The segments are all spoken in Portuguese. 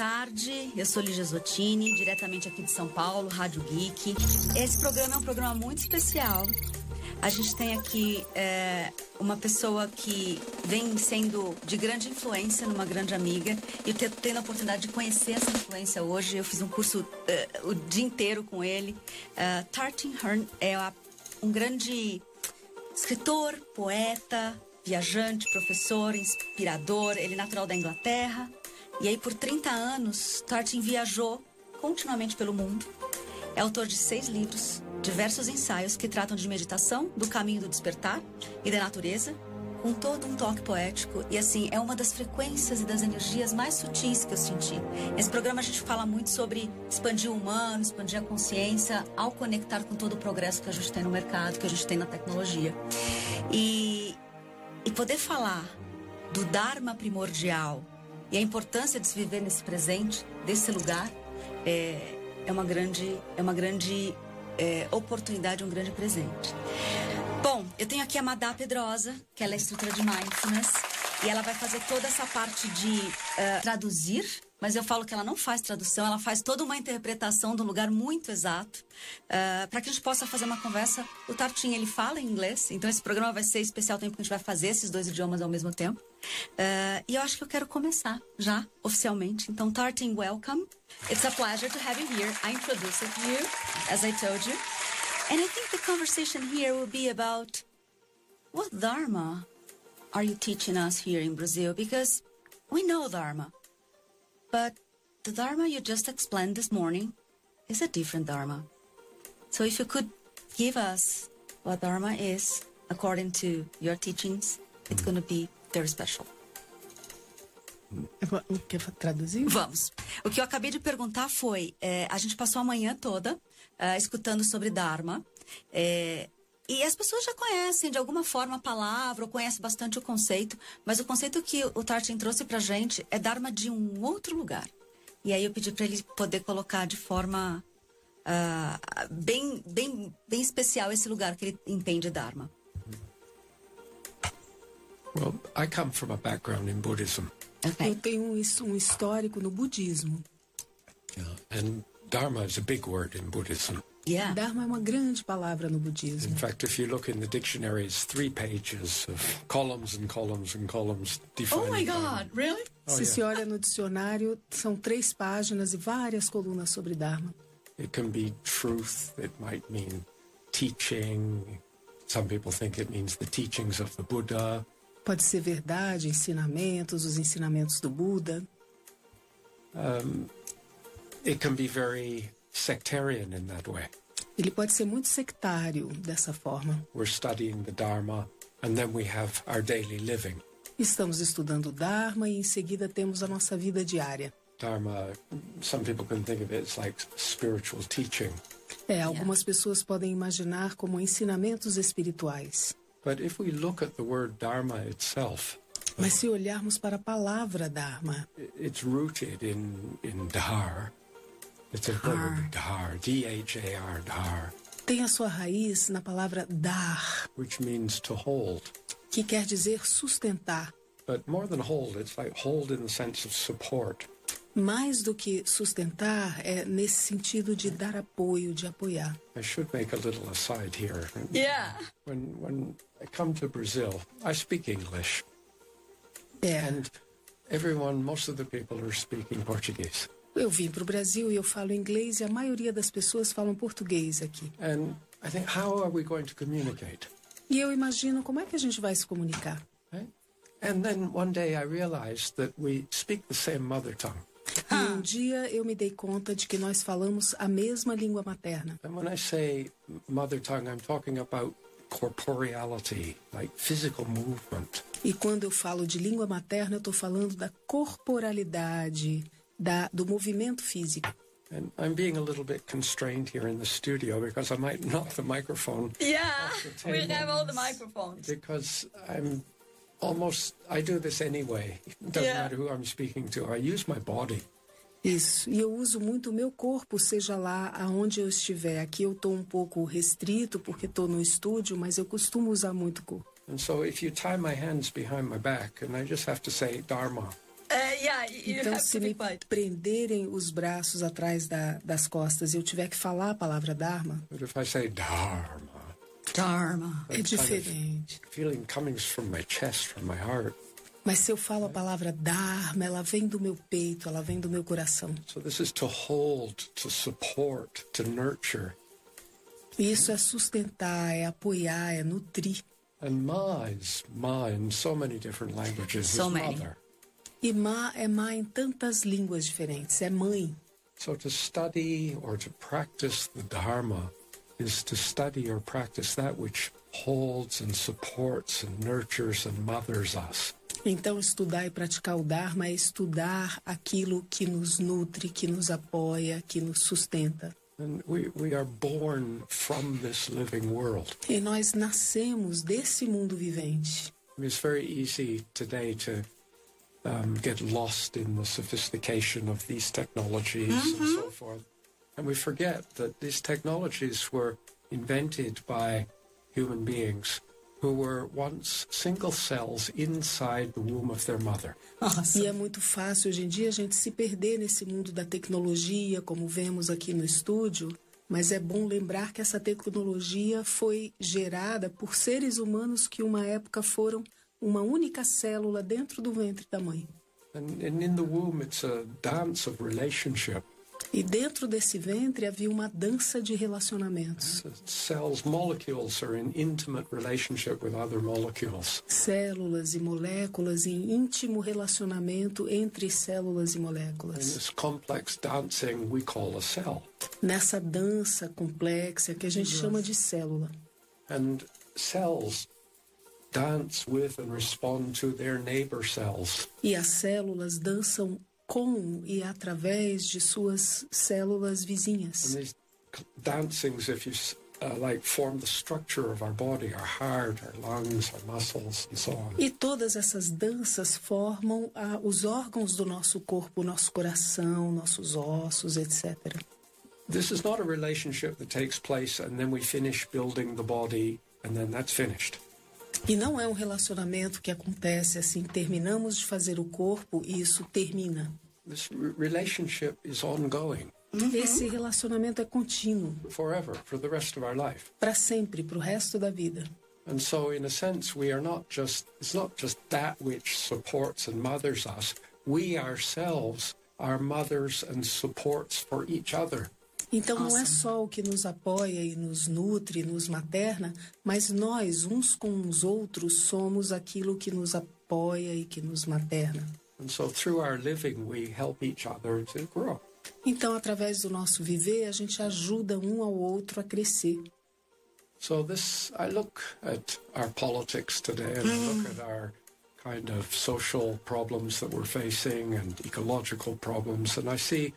tarde. Eu sou Lígia Zottini, diretamente aqui de São Paulo, Rádio Geek. Esse programa é um programa muito especial. A gente tem aqui é, uma pessoa que vem sendo de grande influência numa grande amiga e tendo a oportunidade de conhecer essa influência hoje. Eu fiz um curso uh, o dia inteiro com ele. Uh, Tartin Hearn é um grande escritor, poeta, viajante, professor, inspirador. Ele é natural da Inglaterra. E aí, por 30 anos, Tartin viajou continuamente pelo mundo. É autor de seis livros, diversos ensaios que tratam de meditação, do caminho do despertar e da natureza, com todo um toque poético. E assim, é uma das frequências e das energias mais sutis que eu senti. Nesse programa a gente fala muito sobre expandir o humano, expandir a consciência, ao conectar com todo o progresso que a gente tem no mercado, que a gente tem na tecnologia. E, e poder falar do Dharma primordial e a importância de se viver nesse presente, desse lugar, é, é uma grande, é uma grande é, oportunidade, um grande presente. Bom, eu tenho aqui a Madá Pedrosa, que ela é instrutora de Mindfulness, e ela vai fazer toda essa parte de uh, traduzir, mas eu falo que ela não faz tradução, ela faz toda uma interpretação um lugar muito exato, uh, para que a gente possa fazer uma conversa. O Tartinho, ele fala em inglês, então esse programa vai ser especial tempo que a gente vai fazer esses dois idiomas ao mesmo tempo. Uh, e eu acho que eu quero começar já, oficialmente. Então, Tartin, welcome. It's a pleasure to have you here. I introduced you, as I told you. And I think the conversation here will be about what Dharma are you teaching us here in Brazil? Because we know Dharma, but the Dharma you just explained this morning is a different Dharma. So if you could give us what Dharma is according to your teachings, it's going to be very special. Quer traduzir? Vamos. O que eu acabei de perguntar foi: é, a gente passou a manhã toda uh, escutando sobre Dharma. É, e as pessoas já conhecem de alguma forma a palavra, ou conhecem bastante o conceito, mas o conceito que o Tartin trouxe pra gente é Dharma de um outro lugar. E aí eu pedi para ele poder colocar de forma uh, bem, bem, bem especial esse lugar que ele entende Dharma. Well, I come from a background in Buddhism. Okay. Eu tenho um, um histórico no budismo. Yeah, and Dharma is a big word in Buddhism. Yeah. Dharma é uma grande palavra no budismo. In fact, if you look in the dictionary, it's three pages of columns and columns and columns defining. Oh my God, really? Oh, se yeah. se olha no dicionário, são três páginas e várias colunas sobre Dharma. It can be truth. It might mean teaching. Some people think it means the teachings of the Buddha. Pode ser verdade, ensinamentos, os ensinamentos do Buda. Um, it can be very sectarian in that way. Ele pode ser muito sectário dessa forma. We're studying the Dharma and then we have our daily living. Estamos estudando o Dharma e em seguida temos a nossa vida diária. Dharma, some people can think of it as like spiritual teaching. É, algumas pessoas podem imaginar como ensinamentos espirituais. But if we look at the word Dharma itself, mas se olharmos para a palavra Dharma, it's rooted in in Dhar, It's a word, dar, D-H-A-R, dar. Tem a sua raiz na palavra dar, which means to hold. que quer dizer sustentar. But more than hold, it's like hold in the sense of support. Mais do que sustentar é nesse sentido de dar apoio, de apoiar. I should make a little aside here. Yeah. When when I come to Brazil, I speak English. Yeah. And everyone, most of the people are speaking Portuguese. Eu vim para o Brasil e eu falo inglês e a maioria das pessoas falam português aqui. And I think, how are we going to communicate? E eu imagino como é que a gente vai se comunicar. Right? And then one day I realized that we speak the same mother tongue. E um dia eu me dei conta de que nós falamos a mesma língua materna. And when I say mother tongue, I'm talking about corporeality, like physical movement. E quando eu falo de língua materna, eu estou falando da corporalidade, da, do movimento físico. And I'm being a little bit constrained here in the studio because I might knock the microphone. Yeah, the we have all the microphones. Because I'm almost, I do this anyway. It doesn't yeah. matter who I'm speaking to. I use my body. Isso, e eu uso muito o meu corpo, seja lá aonde eu estiver. Aqui eu estou um pouco restrito porque estou no estúdio, mas eu costumo usar muito o corpo. And so if you tie my hands behind my back and I just have to say Dharma. Uh, yeah. Yeah, Então, se me quiet. prenderem os braços atrás da- das costas e eu tiver que falar a palavra Dharma, But if I say Dharma, Dharma. é kind of diferente. feeling coming from my chest, from my heart. Mas se eu falo a palavra Dharma, ela vem do meu peito, ela vem do meu coração. So this is to hold, to support, to nurture. E isso é sustentar, é apoiar, é nutrir. And Ma is Ma in so many different languages. So is many. mother. E Ma é Ma em tantas línguas diferentes, é mãe. So to study or to practice the Dharma is to study or practice that which holds and supports and nurtures and mothers us. Então, estudar e praticar o Dharma é estudar aquilo que nos nutre, que nos apoia, que nos sustenta. And we, we are born from this living world. E nós nascemos desse mundo vivente. It's very easy today to um, get lost in the sophistication of these technologies and so forth. And we forget that these technologies were invented by human beings who were once single cells inside the womb of their mother. E é muito fácil hoje em dia a gente se perder nesse mundo da tecnologia, como vemos aqui no estúdio. Mas é bom lembrar que essa tecnologia foi gerada por seres humanos que, uma época, foram uma única célula dentro do ventre da mãe. And, and in the womb, it's a dance of relationship. E dentro desse ventre havia uma dança de relacionamentos. Cells, molecules are in intimate relationship with other molecules. Células e moléculas em íntimo relacionamento entre células e In moléculas. this complex dancing we call a cell. Nessa dança complexa que a gente chama de célula. And cells dance with and respond to their neighbor cells. E as células dançam com e através de suas células And vizinhas. these c- dancings, if you uh, like, form the structure of our body, our heart, our lungs, our muscles, and so on. E todas essas danças formam ah, os órgãos do nosso corpo, nosso coração, nossos ossos, etc. This is not a relationship that takes place and then we finish building the body and then that's finished. E não é um relacionamento que acontece assim, terminamos de fazer o corpo e isso termina. This re- relationship is ongoing Esse relacionamento é contínuo, forever, for the rest of our life. para sempre, para o resto da vida. And so, in a sense, we are not just, it's not just that which supports and mothers us. We ourselves are mothers and supports for each other. Então não é só o que nos apoia e nos nutre, nos materna, mas nós, uns com os outros, somos aquilo que nos apoia e que nos materna. And so, through our living, we help each other to grow. Então, através do nosso viver, a gente ajuda um ao outro a crescer. So, this, I look at our politics today and I look at our kind of social problems that we're facing and ecological problems, and I see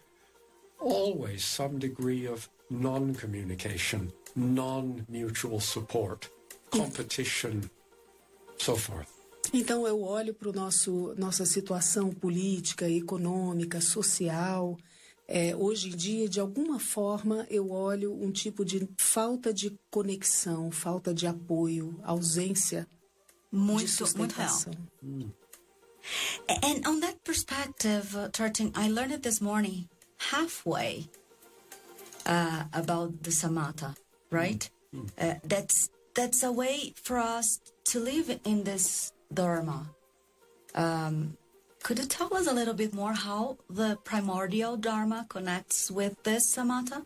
always some degree of non communication, non mutual support, competition, so forth. Então eu olho para nosso nossa situação política, econômica, social. É, hoje em dia, de alguma forma, eu olho um tipo de falta de conexão, falta de apoio, ausência de Muito, muito real. sustentação. And on that perspective, Tartin, I learned it this morning halfway uh, about the samatha, right? Uh, that's that's a way for us to live in this dharma. Um, could you tell us a little bit more how the primordial dharma connects with this samatha?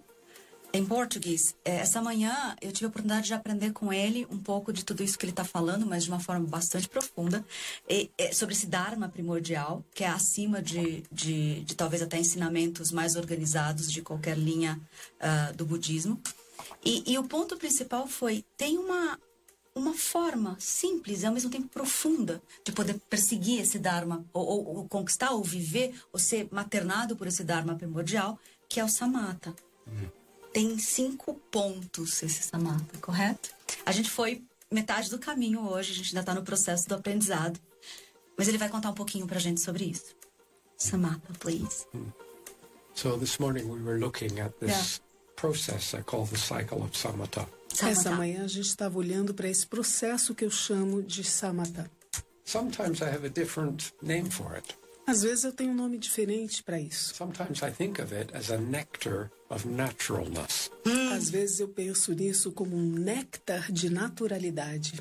Em português, é, essa manhã eu tive a oportunidade de aprender com ele um pouco de tudo isso que ele está falando, mas de uma forma bastante profunda, e, é, sobre esse Dharma primordial, que é acima de, de, de talvez até ensinamentos mais organizados de qualquer linha ah, do budismo. E, e o ponto principal foi: tem uma, uma forma simples e ao mesmo tempo profunda de poder perseguir esse Dharma, ou, ou- ou conquistar, ou viver, ou ser maternado por esse Dharma primordial, que é o Samatha tem cinco pontos esse Samatha, correto? A gente foi metade do caminho hoje, a gente ainda está no processo do aprendizado. Mas ele vai contar um pouquinho pra gente sobre isso. Samatha, please. So, this morning we were looking at this process I call the cycle of samatha. Essa Samatha. manhã a gente estava olhando para esse processo que eu chamo de samatha. Sometimes I have a different name for it. Às vezes eu tenho um nome diferente para isso. Sometimes I think of it as a nectar of naturalness. Às vezes eu penso nisso como um néctar de naturalidade.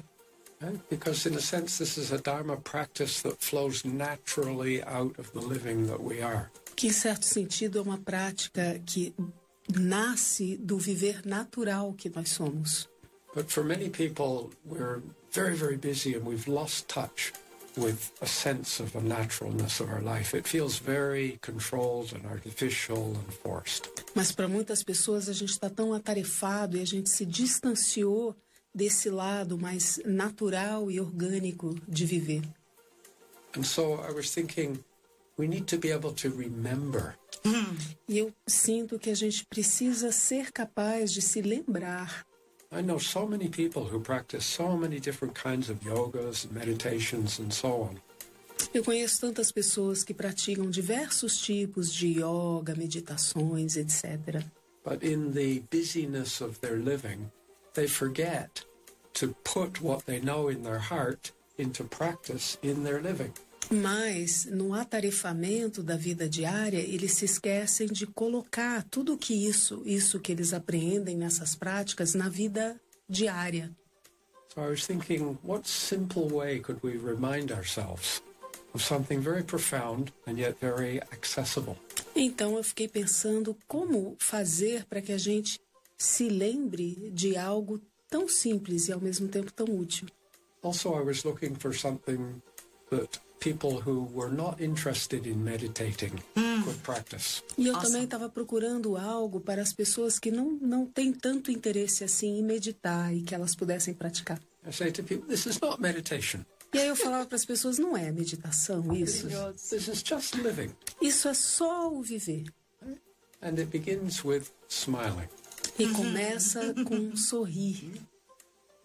Right? Because, in a sense, this is a Dharma practice that flows naturally out of the living that we are. Que, em certo sentido, é uma prática que nasce do viver natural que nós somos. But for many people, we're very, very busy and we've lost touch with a sense of the naturalness of our life. It feels very controlled and artificial and forced. Mas para muitas pessoas a gente está tão atarefado e a gente se distanciou desse lado mais natural e orgânico de viver. And so I was thinking, we need to be able to remember E eu sinto que a gente precisa ser capaz de se lembrar. I know so many people who practice so many different kinds of yogas and meditations and so on. Eu conheço tantas pessoas que praticam diversos tipos de yoga, meditações, etc. But in the busyness of their living, they forget to put what they know in their heart into practice in their living. Mas no atarefamento da vida diária, eles se esquecem de colocar tudo que isso, isso que eles apreendem nessas práticas na vida diária. So I was thinking, what simple way could we remind ourselves of something very profound and yet very accessible? Então eu fiquei pensando como fazer para que a gente se lembre de algo tão simples e ao mesmo tempo tão útil. Also, I was looking for something that people who were not interested in meditating could practice. E eu Awesome. também estava procurando algo para as pessoas que não, não têm tanto interesse assim em meditar e que elas pudessem praticar. I say to people, this is not meditation. E aí eu falava para as pessoas, não é meditação isso. This is just living. Isso é só o viver. And it begins with smiling. E começa com um sorrir.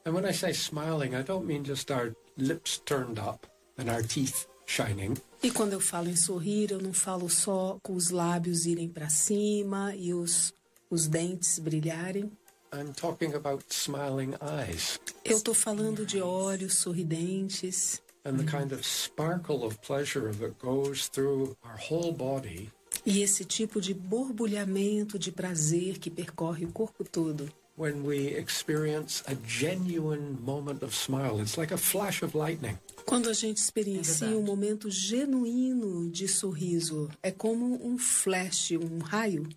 And when I say smiling, I don't mean just our lips turned up and our teeth shining. E quando eu falo em sorrir, eu não falo só com os lábios irem para cima e os, os dentes brilharem. I'm talking about smiling eyes Eu estou falando de olhos sorridentes and the kind of sparkle of pleasure that goes through our whole body e esse tipo de borbulhamento de prazer que percorre o corpo todo. When we experience a genuine moment of smile. It's like a flash of lightning. Quando a gente experiencia verdade. um momento genuíno de sorriso, é como um flash, um raio.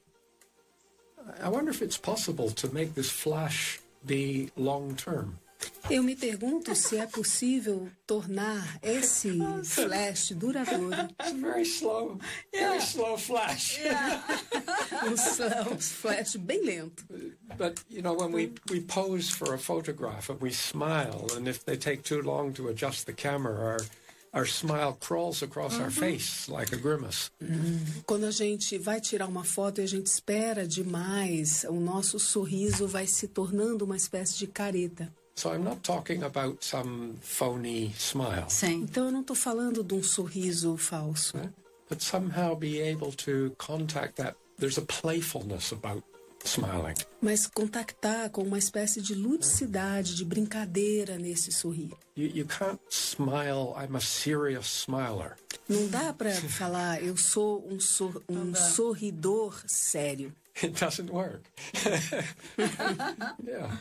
I wonder if it's possible to make this flash be long term. Eu me pergunto se é possível tornar esse flash duradouro. It's very slow, very slow flash. Um sl- um flash bem lento. But you know, when we, we pose for a photograph and we smile, and if they take too long to adjust the camera, our our smile crawls across our face like a grimace. Quando a gente vai tirar uma foto e a gente espera demais, o nosso sorriso vai se tornando uma espécie de careta. So I'm not talking about some phony smile, Sim. Então eu não estou falando de um sorriso falso, right? but somehow be able to contact that. There's a playfulness about smiling. mas contactar com uma espécie de ludicidade, de brincadeira nesse sorrir. You, you can't smile. I'm a serious smiler. Não dá para falar eu sou um, sor- um sorridor sério. It doesn't work. yeah,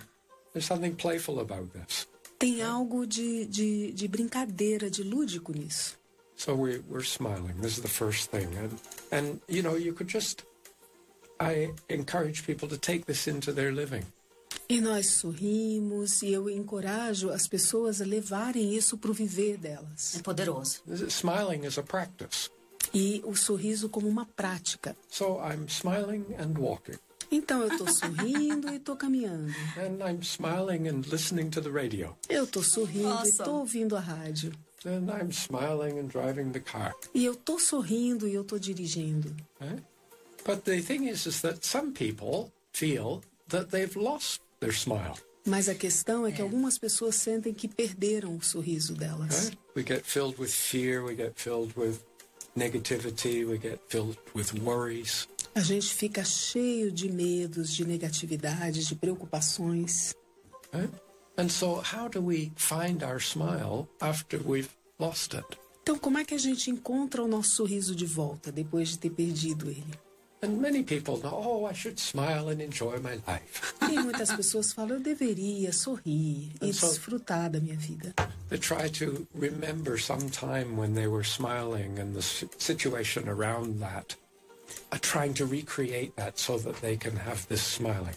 there's something playful about this. Tem algo de, de, de brincadeira, de lúdico nisso. So we, we're smiling. This is the first thing. And, and, you know, you could just, I encourage people to take this into their living. E nós sorrimos e eu encorajo as pessoas a levarem isso para o viver delas. É poderoso. Smiling is a practice. E o sorriso como uma prática. So I'm smiling and walking. Então eu estou sorrindo e estou caminhando. And I'm smiling and listening to the radio. Eu estou sorrindo e Awesome. estou ouvindo a rádio. And I'm smiling and driving the car. E eu estou sorrindo e eu estou dirigindo. But the thing is, is that some people feel that they've lost their smile. Mas a questão é que algumas pessoas sentem que perderam o sorriso delas. Right? We get filled with fear, we get filled with negativity, we get filled with worries. A gente fica cheio de medos, de negatividades, de preocupações. And so, how do we find our smile after we've lost it? Então, como é que a gente encontra o nosso sorriso de volta depois de ter perdido ele? And many people know, oh, I should smile and enjoy my life. E muitas pessoas falam, eu deveria sorrir e desfrutar da minha vida. They try to remember some time when they were smiling and the si- situation around that, trying to recreate that so that they can have this smiling.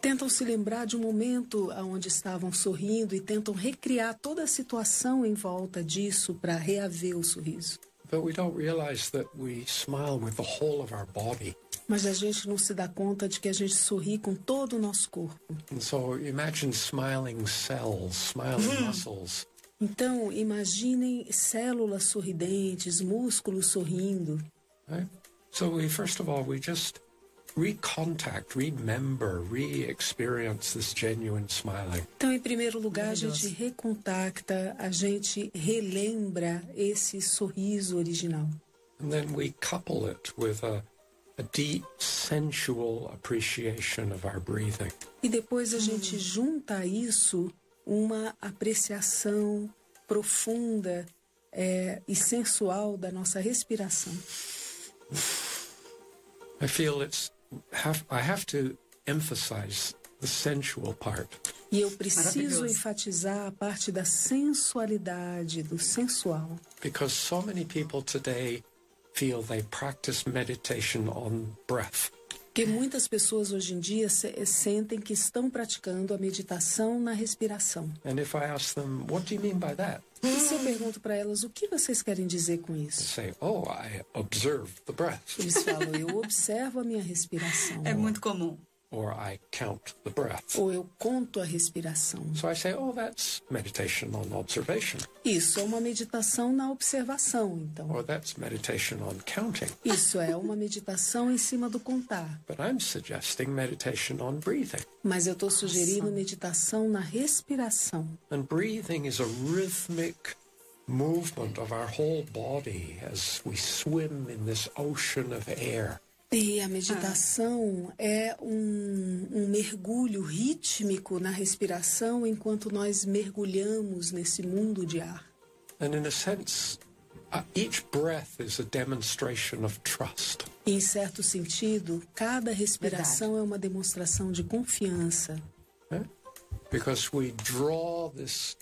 Tentam se lembrar de um momento onde estavam sorrindo e tentam recriar toda a situação em volta disso para reaver o sorriso. But we don't realize that we smile with the whole of our body. Mas a gente não se dá conta de que a gente sorri com todo o nosso corpo. And so imagine smiling cells, smiling muscles. Então, imaginem células sorridentes, músculos sorrindo. Right? So we first of all we just recontact, remember, re-experience this genuine smiling. Então, em primeiro lugar, a gente recontacta, a gente relembra esse sorriso original. And then we couple it with a, a deep sensual appreciation of our breathing. E depois a gente junta a isso uma apreciação profunda é, e sensual da nossa respiração. I feel it's have I have to emphasize the sensual part E eu preciso enfatizar a parte da sensualidade, do sensual. because so many people today feel they practice meditation on breath. Porque muitas pessoas hoje em dia se- sentem que estão praticando a meditação na respiração. And if I ask them, what do you mean by that? E se eu pergunto para elas o que vocês querem dizer com isso? say, oh, I observe the breath Eles falam, eu observo a minha respiração. É muito comum. Or I count the breath. Ou eu conto a respiração. So I say, oh, that's meditation on observation Isso é uma meditação na observação, então. or that's meditation on counting. Isso é uma meditação em cima do contar. But I'm suggesting meditation on breathing. Mas eu estou sugerindo meditação na respiração. And breathing is a rhythmic movement of our whole body as we swim in this ocean of air. E a meditação é um, um mergulho rítmico na respiração enquanto nós mergulhamos nesse mundo de ar. And in a sense, uh, each breath is a demonstration of trust. Em certo sentido, cada respiração é uma demonstração de confiança. eh? Because we draw this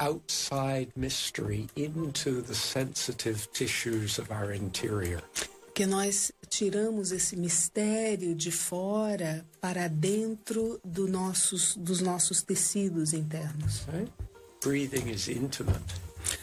outside mystery into the sensitive tissues of our interior. Porque nós tiramos esse mistério de fora para dentro do nossos, dos nossos tecidos internos. Right? Breathing is intimate.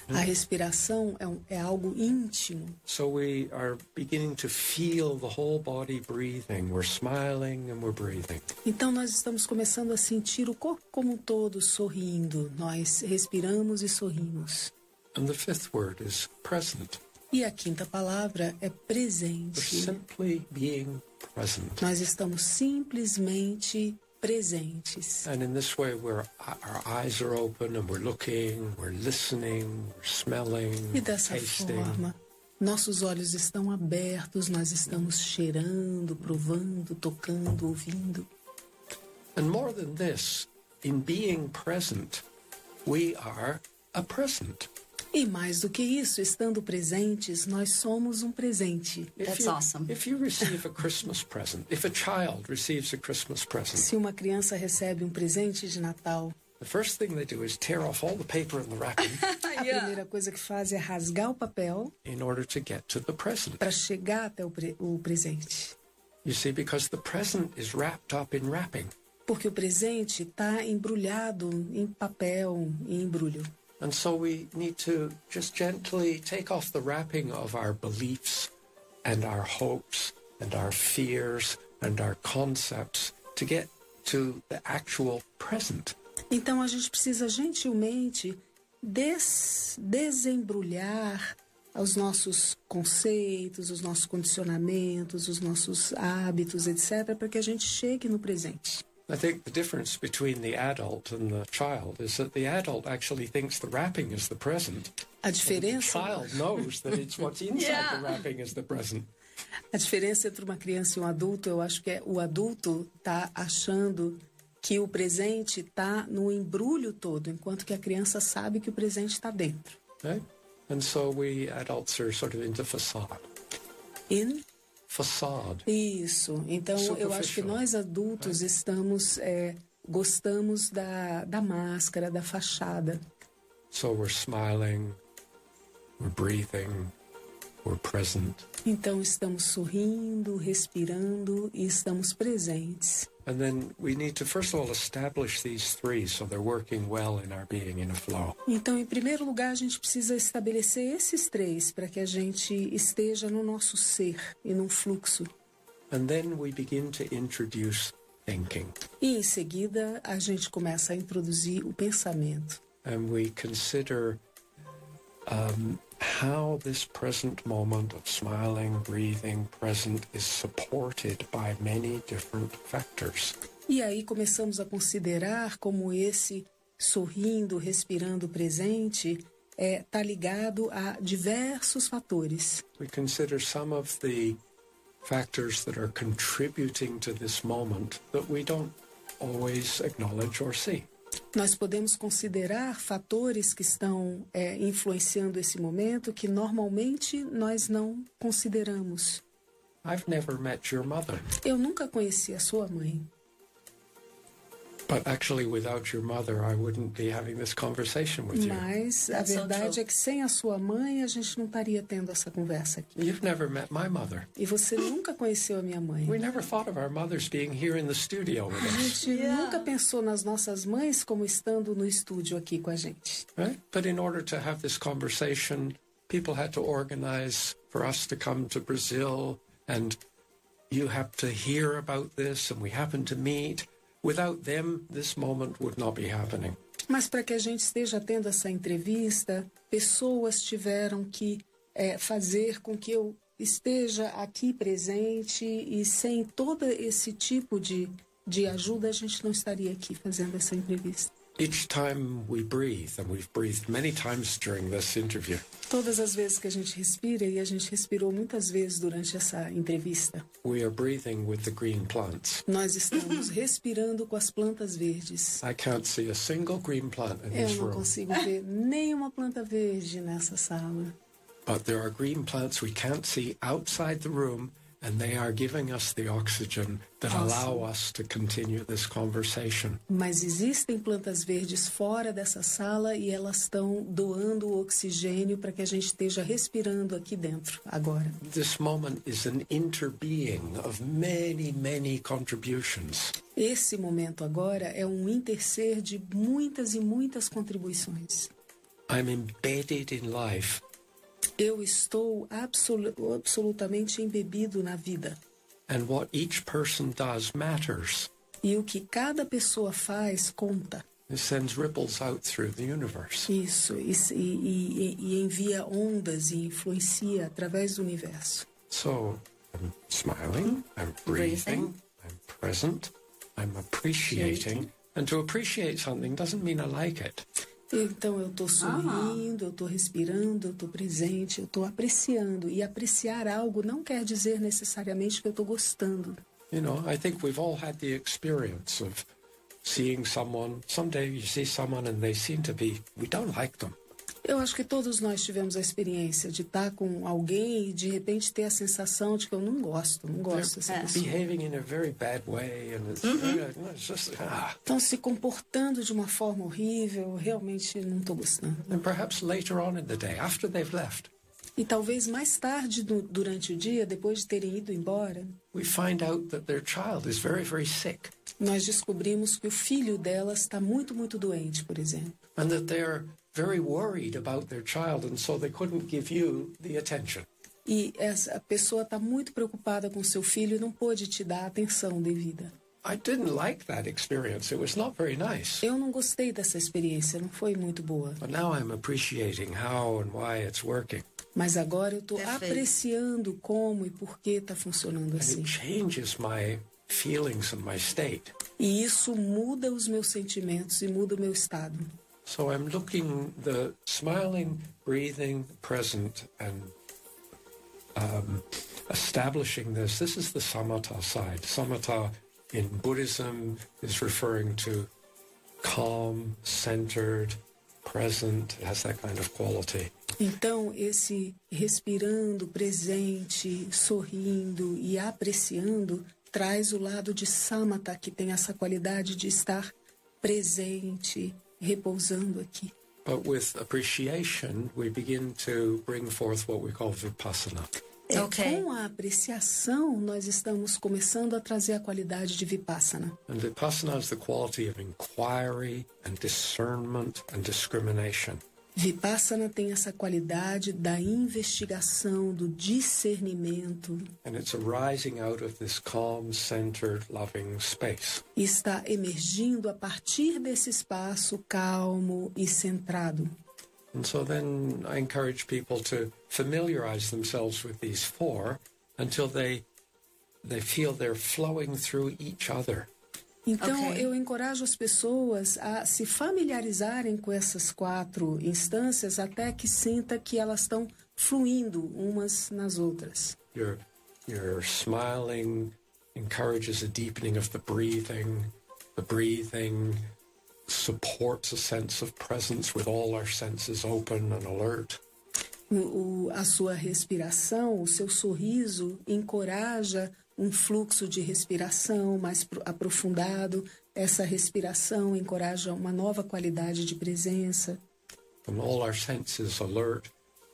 A respiração é, um- é algo íntimo. So we are beginning to feel the whole body breathing. We're smiling and we're breathing. Então nós estamos começando a sentir o corpo como um todo sorrindo. Nós respiramos e sorrimos. And the fifth word is present. E a quinta palavra é presente. simply being present. Nós estamos simplesmente presentes. And in this way, we're, our eyes are open and we're looking, we're listening, we're smelling, E dessa tasting. forma, nossos olhos estão abertos, nós estamos cheirando, provando, tocando, ouvindo. And more than this, in being present, we are a present. E mais do que isso, estando presentes, nós somos um presente. That's you, awesome. If you receive a Christmas present, if a child receives a Christmas present, Se uma criança recebe um presente de Natal, the first thing they do is tear off all the paper and the wrapping a primeira coisa que faz é rasgar o papel in order to get to the present. para chegar até o, pre- o presente. You see, because the present is wrapped up in wrapping. Porque o presente está embrulhado em papel, em embrulho. And so we need to just gently take off the wrapping of our beliefs and our hopes and our fears and our concepts to get to the actual present. Então a gente precisa gentilmente des desembrulhar os nossos conceitos, os nossos condicionamentos, os nossos hábitos, etc., para que a gente chegue no presente. I think the difference between the adult and the child is that the adult actually thinks the wrapping is the present. A and The diferença, child knows that it's what's inside Yeah. the wrapping is the present. a diferença entre uma criança e um adulto, eu acho que é o adulto está achando que o presente está no embrulho todo, enquanto que a criança sabe que o presente está dentro. Right? And so we adults are sort of into facade. In Facade. Isso. Então, eu acho que nós adultos estamos, é, gostamos da, da máscara, da fachada. So we're smiling, we're breathing, we're present. Então, estamos sorrindo, respirando e estamos presentes. And then we need to, first of all, establish these three so they're working well in our being in a flow. Então, em primeiro lugar, a gente precisa estabelecer esses três para que a gente esteja no nosso ser e num fluxo. And then we begin to introduce thinking. E em seguida, a gente começa a introduzir o pensamento. And we consider um, how this present moment of smiling, breathing, present is supported by many different factors. E aí começamos a considerar como esse sorrindo, respirando presente está ligado a diversos fatores. We consider some of the factors that are contributing to this moment that we don't always acknowledge or see. Nós podemos considerar fatores que estão é, influenciando esse momento que normalmente nós não consideramos. I've never met your mother, Eu nunca conheci a sua mãe, mas a verdade é que sem a sua mãe a gente não estaria tendo essa conversa aqui. You've never met my mother. E você nunca conheceu a minha mãe. We never thought of our mothers being here in the studio with A us, gente Yeah. nunca pensou nas nossas mães como estando no estúdio aqui com a gente. right? But in order to have this conversation, people had to organize for us to come to Brazil, and you have to hear about this, and we happen to meet. Without them, this moment would not be happening. Mas para que a gente esteja tendo essa entrevista, pessoas tiveram que é, fazer com que eu esteja aqui presente e sem todo esse tipo de, de ajuda a gente não estaria aqui fazendo essa entrevista. Each time we breathe, and we've breathed many times during this interview, Todas as vezes que a gente respira, e a gente respirou muitas vezes durante essa entrevista, we are breathing with the green plants. nós estamos respirando com as plantas verdes. I can't see a single green plant in Eu this não room, consigo ver nenhuma planta verde nessa sala. but there are green plants we can't see outside the room, and they are giving us the oxygen that allow us to continue this conversation. Mas existem plantas verdes fora dessa sala e elas estão doando o oxigênio para que a gente esteja respirando aqui dentro agora. This moment is an interbeing of many, many contributions. Esse momento agora é um interser de muitas e muitas contribuições. I'm embedded in life, Eu estou absolu absolutamente embebido na vida. and what each person does matters. E o que cada pessoa faz conta. It sends ripples out through the universe. Isso, e, e- e- envia ondas e influencia através do universo. So I'm smiling, I'm breathing, Breathing. I'm present, I'm appreciating. And to appreciate something doesn't mean I like it. Então eu estou sorrindo, eu estou respirando, eu estou presente, eu estou apreciando. E apreciar algo não quer dizer necessariamente que eu estou gostando. You know, I think we've all had the experience of seeing someone. Someday you see someone and they seem to be, we don't like them. Eu acho que todos nós tivemos a experiência de estar com alguém e de repente ter a sensação de que eu não gosto, não gosto dessa É. pessoa. behaving in a very bad way, and it's, very, it's just ah. Estão se comportando de uma forma horrível, eu realmente não estou gostando. And perhaps later on in the day, after they've left, E talvez mais tarde du- durante o dia, depois de terem ido embora, we find out that their child is very, very sick, nós descobrimos que o filho delas está muito, muito doente, por exemplo. and that they're very worried about their child, and so they couldn't give you the attention. E essa pessoa está muito preocupada com seu filho e não pôde te dar a atenção devida. I didn't like that experience. It was not very nice. Eu não gostei dessa experiência, não foi muito boa. But now I'm appreciating how and why it's working. Mas agora eu estou apreciando como e por que está funcionando And assim. it changes my feelings and my state. E isso muda os meus sentimentos e muda o meu estado. So I'm looking the smiling, breathing, present, and um, establishing this. This is the samatha side. Samatha in Buddhism is referring to calm, centered, present. It has that kind of quality. Então, esse respirando, presente, sorrindo e apreciando traz o lado de samatha, que tem essa qualidade de estar presente, repousando aqui. But with appreciation, we begin to bring forth what we call vipassana. É, Ok. Com a apreciação, nós estamos começando a trazer a qualidade de vipassana. And vipassana is the quality of inquiry and discernment and discrimination. Vipassana tem essa qualidade da investigação, do discernimento, And it's arising out of this calm, centered, loving space. e está emergindo a partir desse espaço calmo e centrado. And so then I encourage people to familiarize themselves with these four until they they feel they're flowing through each other. Então, Ok. eu encorajo as pessoas a se familiarizarem com essas quatro instâncias até que sinta que elas estão fluindo umas nas outras. Your your smiling encourages a deepening of the breathing. The breathing supports a sense of presence with all our senses open and alert. O- a sua respiração, o seu sorriso encoraja um fluxo de respiração mais pro- aprofundado. Essa respiração encoraja uma nova qualidade de presença. And all our senses alert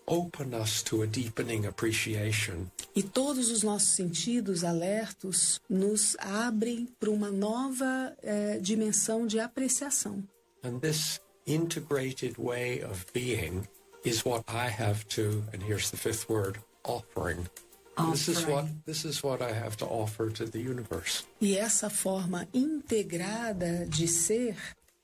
open us to a deepening appreciation E todos os nossos sentidos alertos nos abrem para uma nova eh, dimensão de apreciação. And this integrated way of being is what I have to, and here's the fifth word, offering. This is what Offering. this is what I have to offer to the universe. E essa forma integrada de ser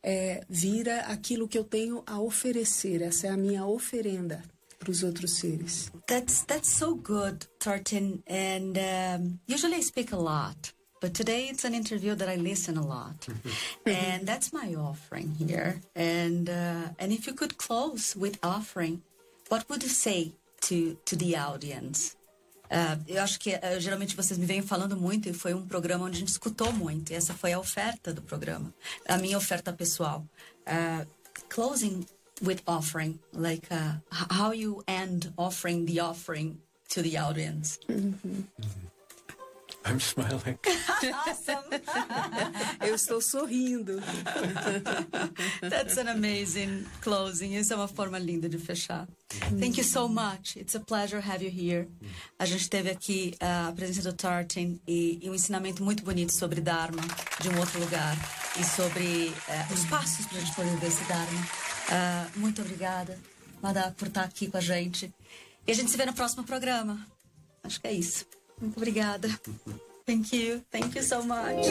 é, vira aquilo que eu tenho a oferecer. Essa é a minha oferenda para os outros seres. That's that's so good, Tartin. And um, usually I speak a lot, but today it's an interview that I listen a lot, and that's my offering here. And uh, and if you could close with offering, what would you say to to the audience? Uh, eu acho que uh, geralmente vocês me vêm falando muito e foi um programa onde a gente escutou muito. E essa foi a oferta do programa, a minha oferta pessoal. Uh, closing with offering, like uh, how you end offering the offering to the audience. I'm smiling. Awesome! Eu estou sorrindo. That's an amazing closing. Isso é uma forma linda de fechar. Thank you so much. It's a pleasure to have you here. A gente teve aqui uh, a presença do Tartin e, e um ensinamento muito bonito sobre Dharma de um outro lugar e sobre uh, os passos para a gente poder ver esse Dharma. Uh, muito obrigada, Madá, por estar aqui com a gente. E a gente se vê no próximo programa. Acho que é isso. Muito obrigada. Thank you. Thank you so much.